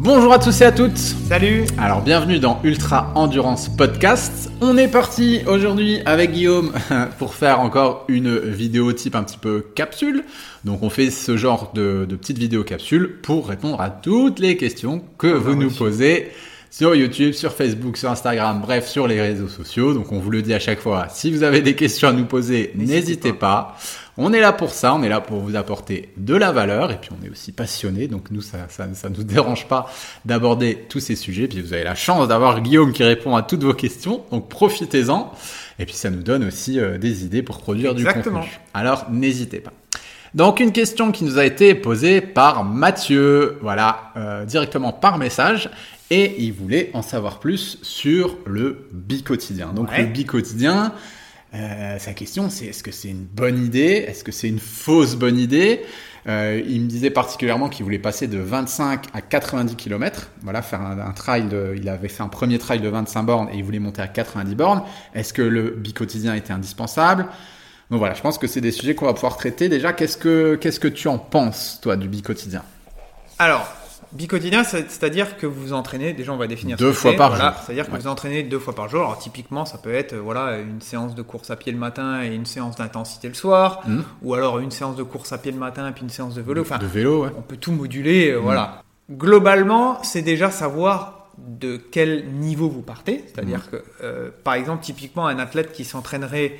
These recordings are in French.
Bonjour à tous et à toutes. Salut. Alors bienvenue dans Ultra Endurance Podcast. On est parti aujourd'hui avec Guillaume pour faire encore une vidéo type un petit peu capsule. Donc on fait ce genre de, de petite vidéo capsule pour répondre à toutes les questions que vous nous posez sur YouTube, sur Facebook, sur Instagram, bref, sur les réseaux sociaux. Donc on vous le dit à chaque fois, si vous avez des questions à nous poser, n'hésitez pas. On est là pour ça, on est là pour vous apporter de la valeur et puis on est aussi passionné, donc nous ça ça, ça nous dérange pas d'aborder tous ces sujets. Puis vous avez la chance d'avoir Guillaume qui répond à toutes vos questions, donc profitez-en. Et puis ça nous donne aussi euh, des idées pour produire Exactement. du contenu. Alors n'hésitez pas. Donc une question qui nous a été posée par Mathieu, voilà, euh, directement par message, et il voulait en savoir plus sur le bicotidien. Donc Ouais. le bicotidien, euh, sa question c'est est-ce que c'est une bonne idée? Est-ce que c'est une fausse bonne idée? Euh, Il me disait particulièrement qu'il voulait passer de 25 à 90 km, voilà, faire un, un trail. De, il avait fait un premier trail de 25 bornes et il voulait monter à 90 bornes. Est-ce que le bicotidien était indispensable? Donc voilà, je pense que c'est des sujets qu'on va pouvoir traiter. Déjà, qu'est-ce que qu'est-ce que tu en penses, toi, du bicotidien Alors, bicotidien, c'est- c'est-à-dire que vous vous entraînez, déjà on va définir Deux fois par voilà, jour. C'est-à-dire que Ouais. vous entraînez deux fois par jour. Alors typiquement, ça peut être voilà, une séance de course à pied le matin et une séance d'intensité le soir, Mhm. ou alors une séance de course à pied le matin et puis une séance de vélo. Enfin, De vélo, ouais. on peut tout moduler, euh, voilà. Globalement, c'est déjà savoir de quel niveau vous partez. C'est-à-dire Mmh. que, euh, par exemple, typiquement, un athlète qui s'entraînerait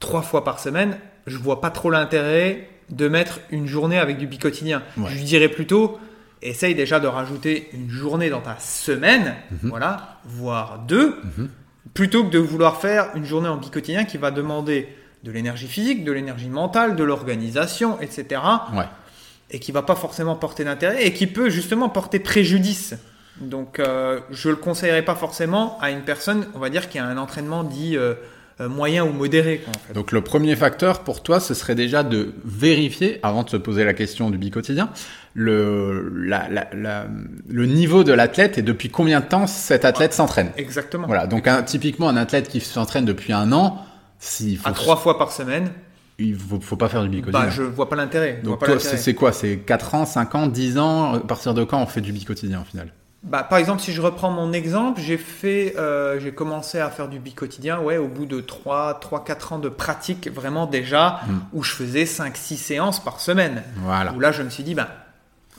trois fois par semaine, je vois pas trop l'intérêt de mettre une journée avec du bicotidien. Ouais. Je lui dirais plutôt, essaye déjà de rajouter une journée dans ta semaine, Mmh. voilà, voire deux, plutôt que de vouloir faire une journée en bicotidien qui va demander de l'énergie physique, de l'énergie mentale, de l'organisation, etc Ouais. et qui va pas forcément porter d'intérêt et qui peut justement porter préjudice. Donc euh, je le conseillerais pas forcément à une personne, on va dire, qui a un entraînement dit euh, euh, moyen ou modéré. Quoi, en fait. Donc le premier facteur pour toi, ce serait déjà de vérifier, avant de se poser la question du bicotidien, le, la, la- la- le niveau de l'athlète et depuis combien de temps cet athlète s'entraîne. Exactement. Voilà, donc un, typiquement un athlète qui s'entraîne depuis un an, s'il faut, À trois fois par semaine, il faut, faut pas faire du bicotidien. bah, je vois pas l'intérêt. vois Donc pas toi, l'intérêt. c'est c'est quoi C'est 4 ans, 5 ans, 10 ans À partir de quand on fait du bicotidien au final? Bah, par exemple, si je reprends mon exemple, j'ai fait, euh, j'ai commencé à faire du bicotidien, ouais, au bout de 3, 3 4 ans de pratique, vraiment déjà, Mm. où je faisais 5, 6 séances par semaine. Voilà. Où là, je me suis dit, ben,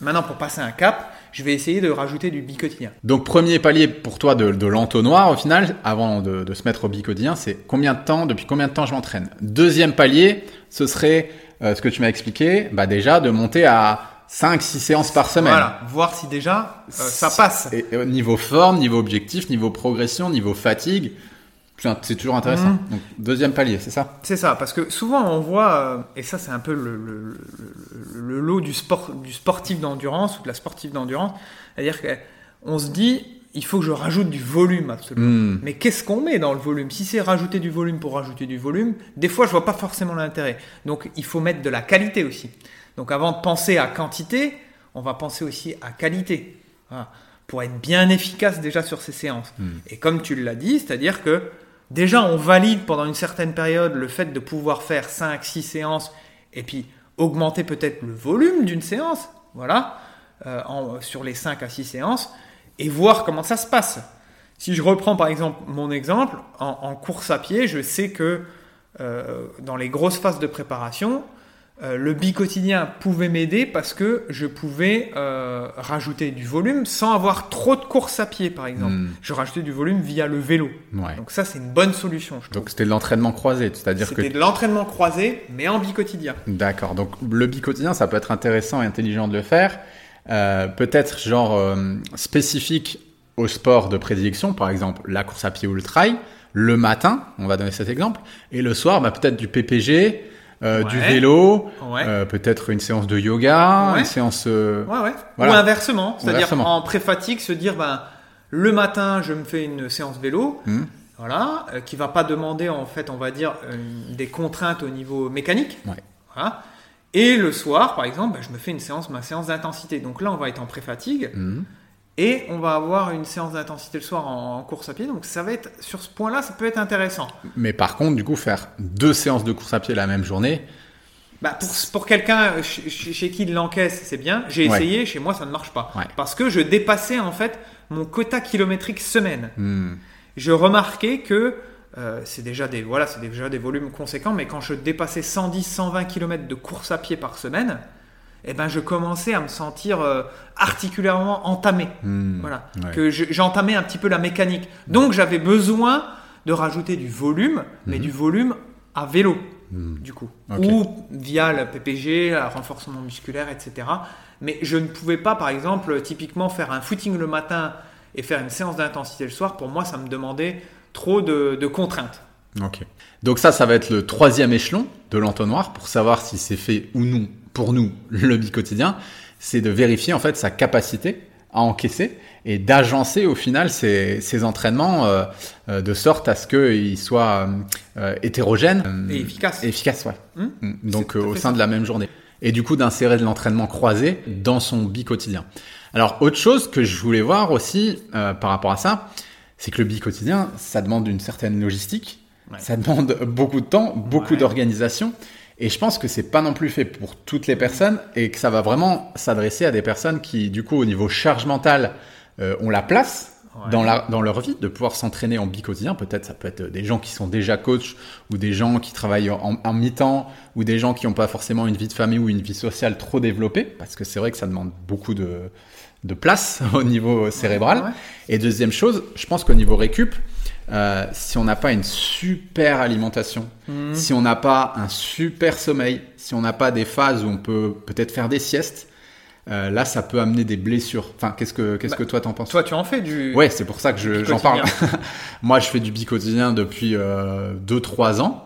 maintenant, pour passer un cap, je vais essayer de rajouter du bicotidien. Donc premier palier pour toi de, de l'entonnoir au final, avant de, de se mettre au bicotidien, c'est combien de temps, depuis combien de temps je m'entraîne? Deuxième palier, ce serait euh, ce que tu m'as expliqué, bah déjà de monter à 5-6 séances par semaine. Voilà, voir si déjà euh, ça passe. Et, et au niveau forme, niveau objectif, niveau progression, niveau fatigue, c'est toujours intéressant. Donc deuxième palier, c'est ça C'est ça, parce que souvent on voit, euh, et ça c'est un peu le, le- le- le lot du, sport, du sportif d'endurance ou de la sportive d'endurance, c'est-à-dire qu'on se dit, il faut que je rajoute du volume absolument. Hmm. Mais qu'est-ce qu'on met dans le volume? Si c'est rajouter du volume pour rajouter du volume, des fois je vois pas forcément l'intérêt. Donc il faut mettre de la qualité aussi. Donc avant de penser à quantité, on va penser aussi à qualité. Voilà. Pour être bien efficace déjà sur ces séances. Et comme tu l'as dit, c'est-à-dire que déjà on valide pendant une certaine période le fait de pouvoir faire 5, 6 séances et puis augmenter peut-être le volume d'une séance, voilà, euh, sur les 5 à 6 séances, et voir comment ça se passe. Si je reprends par exemple mon exemple, en, en course à pied, je sais que euh, dans les grosses phases de préparation, euh, le bicotidien pouvait m'aider parce que je pouvais euh, rajouter du volume sans avoir trop de course à pied, par exemple. Hmm. Je rajoutais du volume via le vélo. Ouais. Donc ça, c'est une bonne solution, je. Donc c'était de l'entraînement croisé, c'est-à-dire que C'était de l'entraînement croisé, mais en bicotidien. D'accord. Donc le bicotidien, ça peut être intéressant et intelligent de le faire. Euh, Peut-être genre euh, spécifique au sport de prédilection, par exemple la course à pied ou le trail. Le matin, on va donner cet exemple, et le soir, bah, peut-être du PPG, euh, du vélo, Ouais. euh, peut-être une séance de yoga, Ouais. une séance. euh. Voilà. Ou inversement, c'est-à-dire en pré-fatigue, se dire, ben, le matin, je me fais une séance vélo, hmm, voilà, qui va pas demander, en fait, on va dire, des contraintes au niveau mécanique. Voilà. Et le soir, par exemple, ben, je me fais une séance, ma séance d'intensité. Donc là, on va être en pré-fatigue. hmm. Et on va avoir une séance d'intensité le soir en, en course à pied. Donc ça va être, sur ce point-là, ça peut être intéressant. Mais par contre, du coup, faire deux séances de course à pied la même journée, Bah, pour, pour quelqu'un chez, chez qui il l'encaisse, c'est bien. J'ai Ouais. essayé, chez moi, ça ne marche pas. Ouais. Parce que je dépassais en fait mon quota kilométrique semaine. Hmm. Je remarquais que euh, c'est déjà des voilà, c'est déjà des volumes conséquents, mais quand je dépassais 110, 120 km de course à pied par semaine, eh ben je commençais à me sentir euh, articulairement entamé. Hmm. Voilà, Ouais. que je- j'entamais un petit peu la mécanique. Donc j'avais besoin de rajouter du volume, mais du volume à vélo, du coup, Mhm. Ou via le PPG, le renforcement musculaire, etc. Mais je ne pouvais pas, par exemple, typiquement faire un footing le matin et faire une séance d'intensité le soir. Pour moi, ça me demandait trop de, de contraintes. Ok. Donc ça, ça va être le troisième échelon de l'entonnoir pour savoir si c'est fait ou non pour nous le bi-quotidien. C'est de vérifier en fait sa capacité à encaisser et d'agencer au final ces, ces entraînements euh, euh, de sorte à ce qu'ils soient euh, euh, hétérogènes euh, Et efficaces. Efficaces, ouais. Hmm Mm. Donc au sein ça. de la même journée. Et du coup d'insérer de l'entraînement croisé dans son bi-quotidien. Alors autre chose que je voulais voir aussi euh, par rapport à ça, c'est que le bi-quotidien, ça demande une certaine logistique, Ouais. ça demande beaucoup de temps, beaucoup Ouais. d'organisation. Et je pense que c'est pas non plus fait pour toutes les personnes et que ça va vraiment s'adresser à des personnes qui, du coup, au niveau charge mentale, euh, ont la place Ouais. dans, la, dans leur vie de pouvoir s'entraîner en bi-quotidien. Peut-être ça peut être des gens qui sont déjà coachs ou des gens qui travaillent en, en mi-temps ou des gens qui n'ont pas forcément une vie de famille ou une vie sociale trop développée parce que c'est vrai que ça demande beaucoup de, de place au niveau cérébral. Ouais. Et deuxième chose, je pense qu'au niveau récup, euh, si on n'a pas une super alimentation, Mhm. si on n'a pas un super sommeil, si on n'a pas des phases où on peut peut-être faire des siestes, euh, là ça peut amener des blessures. Enfin, qu'est-ce que qu'est-ce Bah, que toi t'en penses? Toi, tu en fais du. Ouais, c'est pour ça que je- j'en parle. Moi, je fais du bi-quotidien depuis 2-3 ans.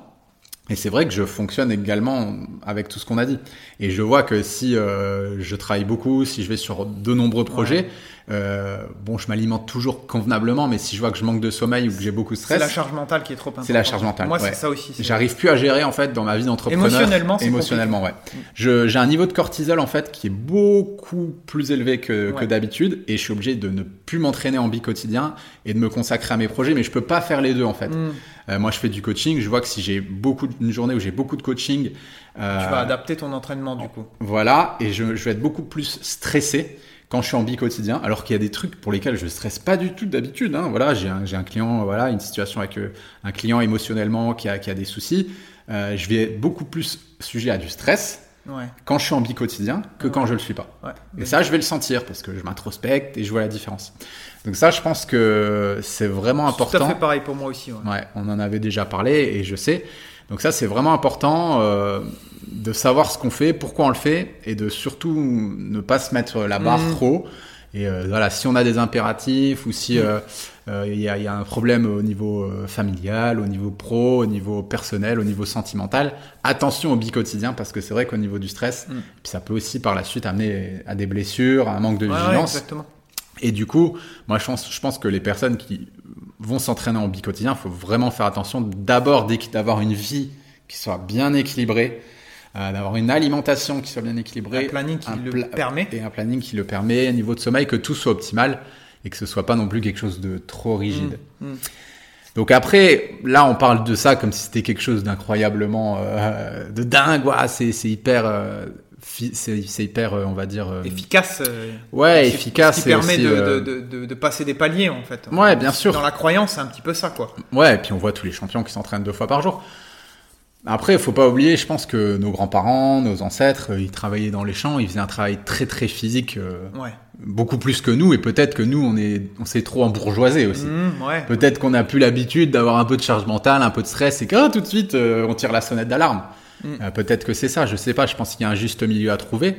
Et c'est vrai que je fonctionne également avec tout ce qu'on a dit. Et je vois que si euh, je travaille beaucoup, si je vais sur de nombreux projets, euh, bon, je m'alimente toujours convenablement, mais si je vois que je manque de sommeil ou que j'ai beaucoup de C'est stress, la charge mentale qui est trop importante. C'est la charge mentale, Moi, ouais. c'est ça aussi. c'est- J'arrive plus à gérer en fait dans ma vie d'entrepreneur. Émotionnellement, c'est émotionnellement, ouais. Je- J'ai un niveau de cortisol en fait qui est beaucoup plus élevé que, que Ouais. d'habitude et je suis obligé de ne plus m'entraîner en bi quotidien et de me consacrer à mes projets, mais je peux pas faire les deux en fait. Mm. Euh, moi, je fais du coaching. Je vois que si j'ai beaucoup une journée où j'ai beaucoup de coaching, euh, Tu vas adapter ton entraînement du coup. voilà, et je, je vais être beaucoup plus stressé quand je suis en bi quotidien, alors qu'il y a des trucs pour lesquels je stresse pas du tout d'habitude. Hein. Voilà, j'ai un, un client, voilà, une situation avec euh, un client émotionnellement qui a, qui a des soucis. Euh, je vais être beaucoup plus sujet à du stress Ouais. quand je suis en bi quotidien que quand je le suis pas. Et ça, je vais le sentir parce que je m'introspecte et je vois la différence. Donc ça, je pense que c'est vraiment C'est Tout à important. fait pareil pour moi aussi. ouais. On en avait déjà parlé et je sais. Donc ça, c'est vraiment important euh, de savoir ce qu'on fait, pourquoi on le fait et de surtout ne pas se mettre la barre Mhm. trop. Et euh, voilà, si on a des impératifs ou si Mhm. euh, il y, y a un problème au niveau euh, familial, au niveau pro, au niveau personnel, au niveau sentimental, attention au bi-quotidien parce que c'est vrai qu'au niveau du stress, Mhm. puis ça peut aussi par la suite amener à des blessures, à un manque de Ouais, ouais, vigilance. exactement. Et du coup, moi, je pense, je pense que les personnes qui vont s'entraîner en bi-quotidien, il faut vraiment faire attention d'abord d'avoir une vie qui soit bien équilibrée, euh, d'avoir une alimentation qui soit bien équilibrée, Un planning qui un le pla- permet. et un planning qui le permet, un niveau de sommeil, que tout soit optimal et que ce soit pas non plus quelque chose de trop rigide. Mm, mm. Donc après, là, on parle de ça comme si c'était quelque chose d'incroyablement euh, de dingue. C'est hyper, euh, c'est hyper, euh, on va dire. Efficace. Ouais, efficace. Ce qui et permet aussi, de, de, de, de passer des paliers en fait. Ouais, bien sûr. Dans la croyance, c'est un petit peu ça quoi. Ouais, et puis on voit tous les champions qui s'entraînent deux fois par jour. Après, il faut pas oublier, je pense que nos grands-parents, nos ancêtres, euh, ils travaillaient dans les champs, ils faisaient un travail très très physique, euh, Ouais. beaucoup plus que nous, et peut-être que nous, on est, on s'est trop embourgeoisé aussi. Mm, ouais. Peut-être qu'on a plus l'habitude d'avoir un peu de charge mentale, un peu de stress, et que ah, tout de suite, euh, on tire la sonnette d'alarme. Mm. Euh, peut-être que c'est ça, je sais pas, je pense qu'il y a un juste milieu à trouver.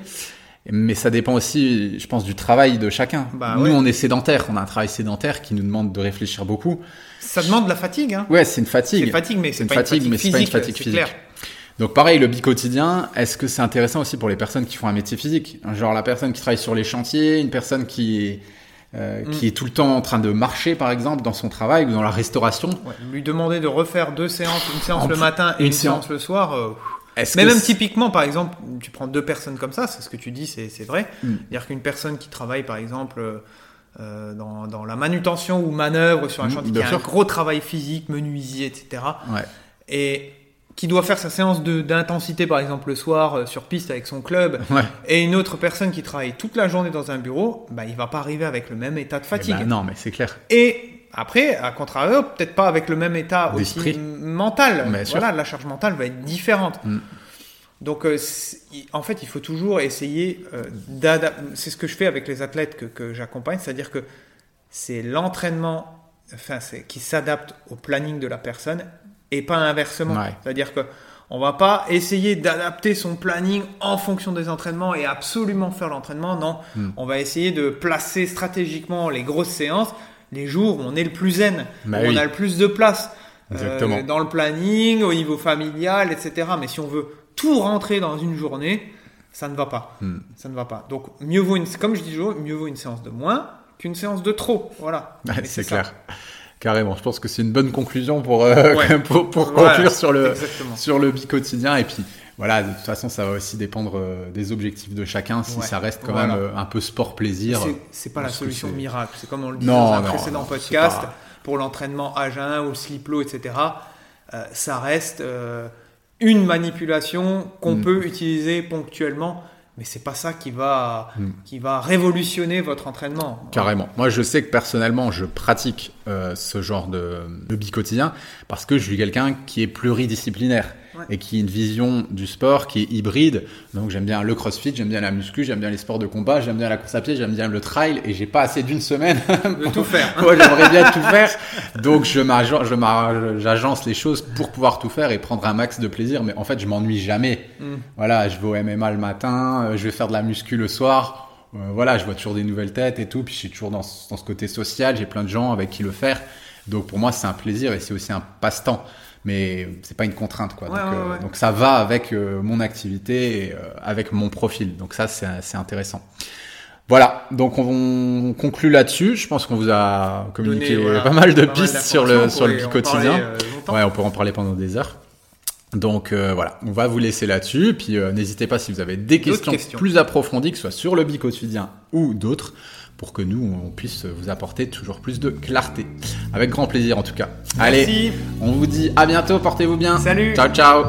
Mais ça dépend aussi, je pense, du travail de chacun. Bah nous, ouais. on est sédentaire, on a un travail sédentaire qui nous demande de réfléchir beaucoup. Ça demande de la fatigue. Hein. Ouais, c'est une fatigue. C'est fatigue, mais C'est c'est une pas fatigue, une mais fatigue c'est pas une physique. fatigue physique. clair. Donc pareil, le bi-quotidien, est-ce que c'est intéressant aussi pour les personnes qui font un métier physique? Genre la personne qui travaille sur les chantiers, une personne qui est, euh, Mm. qui est tout le temps en train de marcher, par exemple, dans son travail ou dans la restauration? Ouais, Lui demander de refaire deux séances, une séance En le matin et une une, séance. séance le soir. euh, Mais même typiquement, par exemple, tu prends deux personnes comme ça, c'est ce que tu dis, c'est c'est vrai. Mm. C'est-à-dire qu'une personne qui travaille, par exemple, euh, dans, dans la manutention ou manœuvre sur un Mm, chantier, qui a un gros travail physique, menuisier, etc., Ouais. et qui doit faire sa séance d'intensité, par exemple le soir euh, sur piste avec son club, Ouais. et une autre personne qui travaille toute la journée dans un bureau, bah, il va pas arriver avec le même état de Eh fatigue. ben, non, mais c'est clair. Et après, à contrario, peut-être pas avec le même état aussi mental. Sûr. voilà, la charge mentale va être différente. Mm. Donc, euh, en fait, il faut toujours essayer euh, d'adapter. C'est ce que je fais avec les athlètes que, que j'accompagne, c'est-à-dire que c'est l'entraînement, enfin, qui s'adapte au planning de la personne et pas inversement. Ouais. C'est-à-dire que on va pas essayer d'adapter son planning en fonction des entraînements et absolument faire l'entraînement. Non, Mm. on va essayer de placer stratégiquement les grosses séances les jours où on est le plus zen, Bah où oui. on a le plus de place euh, dans le planning, au niveau familial, etc. Mais si on veut tout rentrer dans une journée, ça ne va pas. Hmm. Ça ne va pas. Donc mieux vaut une, comme je dis toujours, mieux vaut une séance de moins qu'une séance de trop. Voilà. C'est ça. clair. Carrément. Je pense que c'est une bonne conclusion pour, euh, Ouais. pour, pour Voilà. conclure sur le, Exactement. sur le bi-quotidien. Et puis, voilà, de toute façon, ça va aussi dépendre euh, des objectifs de chacun. Si Ouais. ça reste quand Voilà. même euh, un peu sport-plaisir. C'est- C'est pas la solution miracle. C'est comme on le disait dans un non, précédent non, podcast pas- pour l'entraînement à jeun ou le slip-low, etc. euh, ça reste euh, une manipulation qu'on Mm. peut utiliser ponctuellement, mais c'est pas ça qui va Mm. qui va révolutionner votre entraînement. Carrément. Moi, je sais que personnellement, je pratique euh, ce genre de, de bi-quotidien parce que je suis quelqu'un qui est pluridisciplinaire Ouais. et qui a une vision du sport qui est hybride. Donc, j'aime bien le crossfit, j'aime bien la muscu, j'aime bien les sports de combat, j'aime bien la course à pied, j'aime bien le trail et j'ai pas assez d'une semaine De tout faire. Moi, j'aimerais bien tout faire. Donc, je j'agence les choses pour pouvoir tout faire et prendre un max de plaisir. Mais en fait, je m'ennuie jamais. Mm. Voilà, je vais au MMA le matin, euh, je vais faire de la muscu le soir. Euh, voilà, je vois toujours des nouvelles têtes et tout. Puis, je suis toujours dans ce côté social. J'ai plein de gens avec qui le faire. Donc, pour moi, c'est un plaisir et c'est aussi un passe-temps. Mais c'est pas une contrainte, quoi. Ouais, donc, ouais, euh, donc, ça va avec euh, mon activité et euh, avec mon profil. Donc, ça, c'est intéressant. Voilà, donc on, on conclut là-dessus. Je pense qu'on vous a communiqué Donner, voilà, pas mal de pas pistes sur le, sur le. Ouais, on pourrait en parler pendant des heures. Donc euh, voilà, on va vous laisser là-dessus. Puis euh, n'hésitez pas si vous avez des questions, questions. plus approfondies, que ce soit sur le bi-quotidien ou d'autres, pour que nous, on puisse vous apporter toujours plus de clarté. Avec grand plaisir en tout cas. Allez, on vous dit à bientôt, portez-vous bien. Salut. Ciao, ciao.